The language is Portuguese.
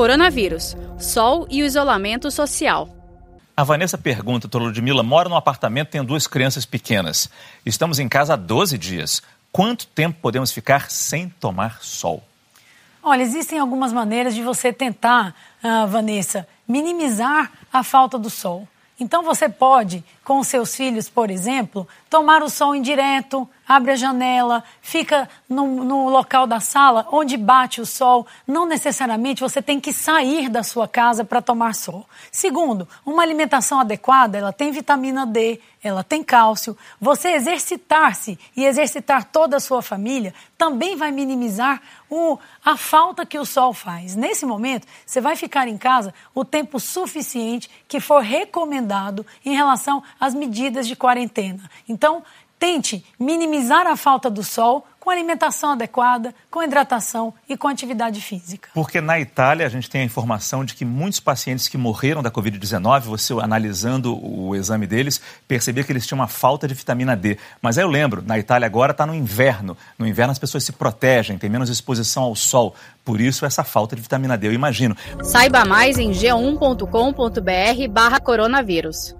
Coronavírus, sol e o isolamento social. A Vanessa pergunta, doutora Ludmilla, mora num apartamento e tem duas crianças pequenas. Estamos em casa há 12 dias. Quanto tempo podemos ficar sem tomar sol? Olha, existem algumas maneiras de você tentar, uh, Vanessa, minimizar a falta do sol. Então você pode, com seus filhos, por exemplo, tomar o sol indireto, abre a janela, fica no, no, local da sala onde bate o sol. Não necessariamente você tem que sair da sua casa para tomar sol. Segundo, uma alimentação adequada, ela tem vitamina D, ela tem cálcio. Você exercitar-se e exercitar toda a sua família também vai minimizar o, a falta que o sol faz. Nesse momento, você vai ficar em casa o tempo suficiente que for recomendado em relação às medidas de quarentena. Então, tente minimizar a falta do sol com alimentação adequada, com hidratação e com atividade física. Porque na Itália a gente tem a informação de que muitos pacientes que morreram da Covid-19, você analisando o exame deles, percebia que eles tinham uma falta de vitamina D. Mas aí eu lembro, na Itália agora está no inverno. No inverno as pessoas se protegem, tem menos exposição ao sol. Por isso essa falta de vitamina D, eu imagino. Saiba mais em g1.com.br barra coronavírus.